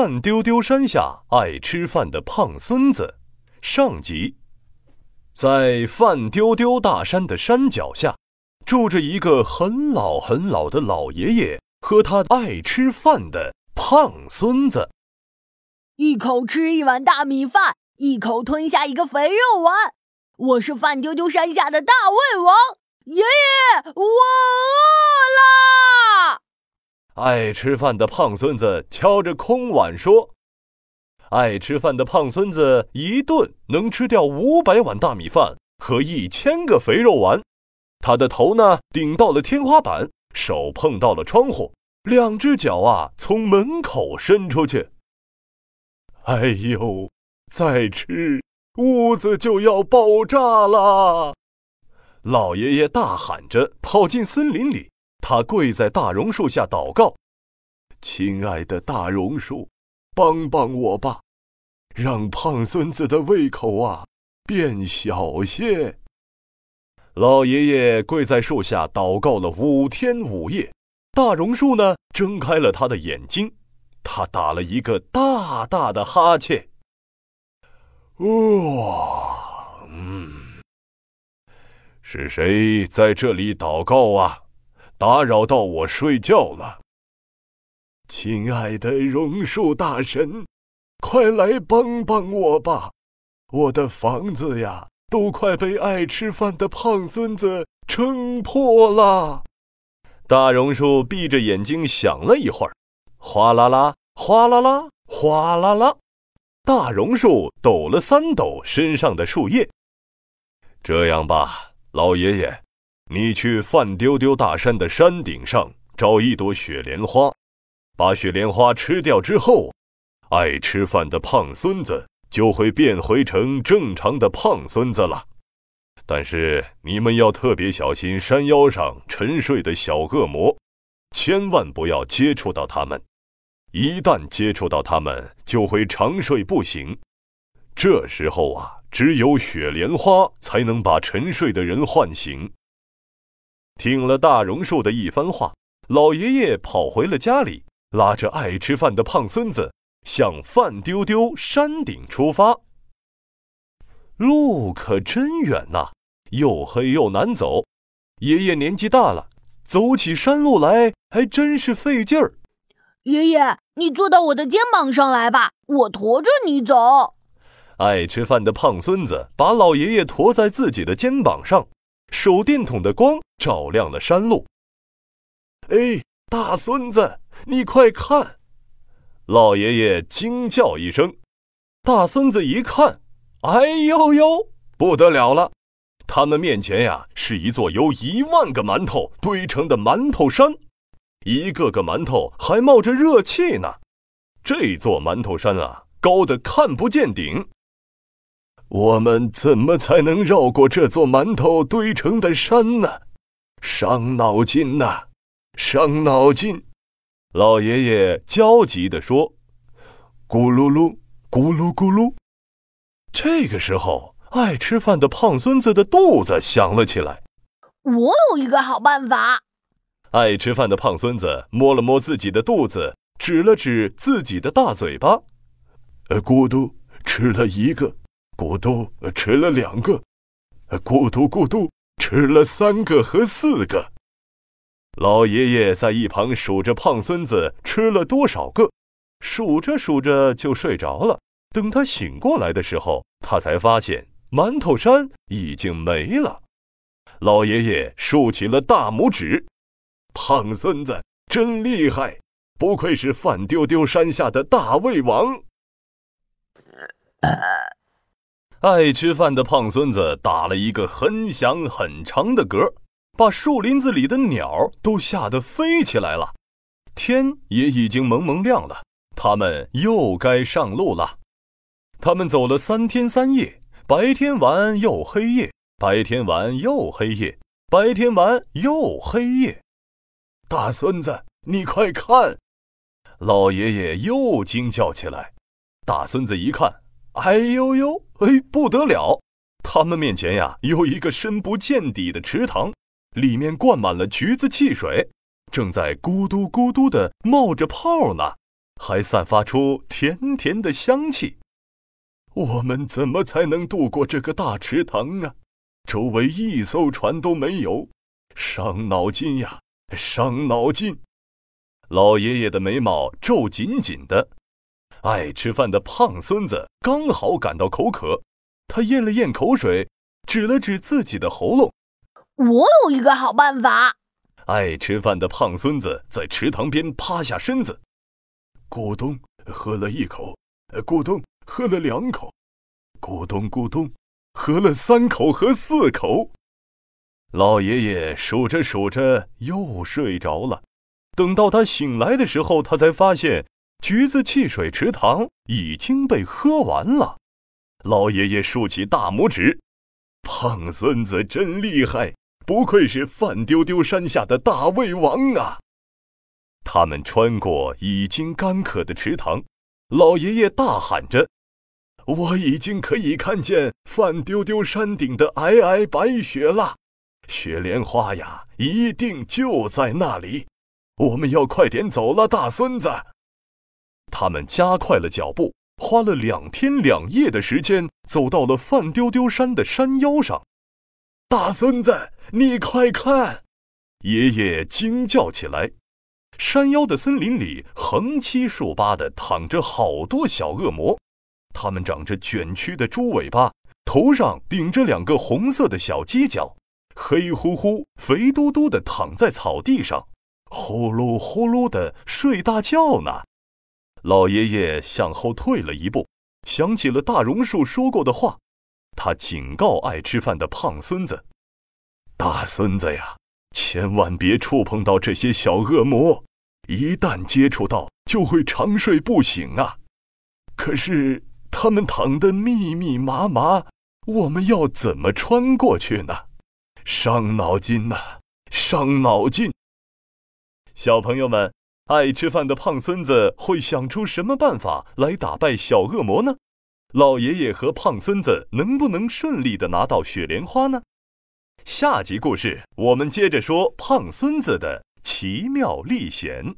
饭丢丢山下爱吃饭的胖孙子上集，在范丢丢大山的山脚下，住着一个很老很老的老爷爷和他爱吃饭的胖孙子。一口吃一碗大米饭，一口吞下一个肥肉丸。我是范丢丢山下的大胃王爷爷，我！爱吃饭的胖孙子敲着空碗说：“爱吃饭的胖孙子一顿能吃掉五百碗大米饭和一千个肥肉丸。他的头呢顶到了天花板，手碰到了窗户，两只脚啊从门口伸出去。哎呦，再吃屋子就要爆炸了！”老爷爷大喊着跑进森林里。他跪在大榕树下祷告：“亲爱的大榕树，帮帮我吧，让胖孙子的胃口啊变小些。”老爷爷跪在树下祷告了五天五夜，大榕树呢睁开了他的眼睛，他打了一个大大的哈欠。哇，嗯，是谁在这里祷告啊？打扰到我睡觉了，亲爱的榕树大神，快来帮帮我吧！我的房子呀，都快被爱吃饭的胖孙子撑破了。大榕树闭着眼睛想了一会儿，哗啦啦，哗啦啦，哗啦啦，大榕树抖了三抖身上的树叶。这样吧，老爷爷。你去范丢丢大山的山顶上找一朵雪莲花，把雪莲花吃掉之后，爱吃饭的胖孙子就会变回成正常的胖孙子了。但是你们要特别小心山腰上沉睡的小恶魔，千万不要接触到他们，一旦接触到他们，就会长睡不醒。这时候啊，只有雪莲花才能把沉睡的人唤醒。听了大榕树的一番话，老爷爷跑回了家里，拉着爱吃饭的胖孙子向饭丢丢山顶出发。路可真远呐，又黑又难走。爷爷年纪大了，走起山路来还真是费劲儿。爷爷，你坐到我的肩膀上来吧，我驮着你走。爱吃饭的胖孙子把老爷爷驮在自己的肩膀上。手电筒的光照亮了山路。哎，大孙子，你快看！老爷爷惊叫一声。大孙子一看，哎呦呦，不得了了！他们面前呀，是一座由一万个馒头堆成的馒头山，一个个馒头还冒着热气呢。这座馒头山啊，高的看不见顶。我们怎么才能绕过这座馒头堆成的山呢？伤脑筋呐，伤脑筋！老爷爷焦急地说：“咕噜噜，咕噜咕噜。”这个时候，爱吃饭的胖孙子的肚子响了起来。我有一个好办法。爱吃饭的胖孙子摸了摸自己的肚子，指了指自己的大嘴巴，呃，咕嘟，吃了一个。咕嘟吃了两个，咕嘟咕嘟吃了三个和四个。老爷爷在一旁数着胖孙子吃了多少个，数着数着就睡着了。等他醒过来的时候，他才发现馒头山已经没了。老爷爷竖起了大拇指：“胖孙子真厉害，不愧是饭丢丢山下的大胃王。”爱吃饭的胖孙子打了一个很响很长的嗝，把树林子里的鸟都吓得飞起来了。天也已经蒙蒙亮了，他们又该上路了。他们走了三天三夜，白天玩又黑夜，白天玩又黑夜，白天玩又黑夜。大孙子，你快看！老爷爷又惊叫起来。大孙子一看。哎呦呦！哎，不得了！他们面前呀，有一个深不见底的池塘，里面灌满了橘子汽水，正在咕嘟咕嘟的冒着泡呢。还散发出甜甜的香气。我们怎么才能渡过这个大池塘啊？周围一艘船都没有，伤脑筋呀，伤脑筋！老爷爷的眉毛皱紧紧的。爱吃饭的胖孙子刚好感到口渴，他咽了咽口水，指了指自己的喉咙：“我有一个好办法。”爱吃饭的胖孙子在池塘边趴下身子，咕咚喝了一口，咕咚。喝了两口，咕咚咕咚，喝了三口和四口。老爷爷数着数着又睡着了。等到他醒来的时候，他才发现橘子汽水池塘已经被喝完了。老爷爷竖起大拇指：“胖孙子真厉害，不愧是范丢丢山下的大胃王啊！”他们穿过已经干渴的池塘，老爷爷大喊着。我已经可以看见范丢丢山顶的皑皑白雪了，雪莲花呀，一定就在那里。我们要快点走了，大孙子。他们加快了脚步，花了两天两夜的时间，走到了范丢丢山的山腰上。大孙子，你快看！爷爷惊叫起来。山腰的森林里，横七竖八的躺着好多小恶魔。它们长着卷曲的猪尾巴，头上顶着两个红色的小犄角，黑乎乎、肥嘟嘟的躺在草地上，呼噜呼噜的睡大觉呢。老爷爷向后退了一步，想起了大榕树说过的话，他警告爱吃饭的胖孙子：“大孙子呀，千万别触碰到这些小恶魔，一旦接触到，就会长睡不醒啊。”可是。他们躺得密密麻麻，我们要怎么穿过去呢？伤脑筋呐，伤脑筋！小朋友们，爱吃饭的胖孙子会想出什么办法来打败小恶魔呢？老爷爷和胖孙子能不能顺利的拿到雪莲花呢？下集故事我们接着说胖孙子的奇妙历险。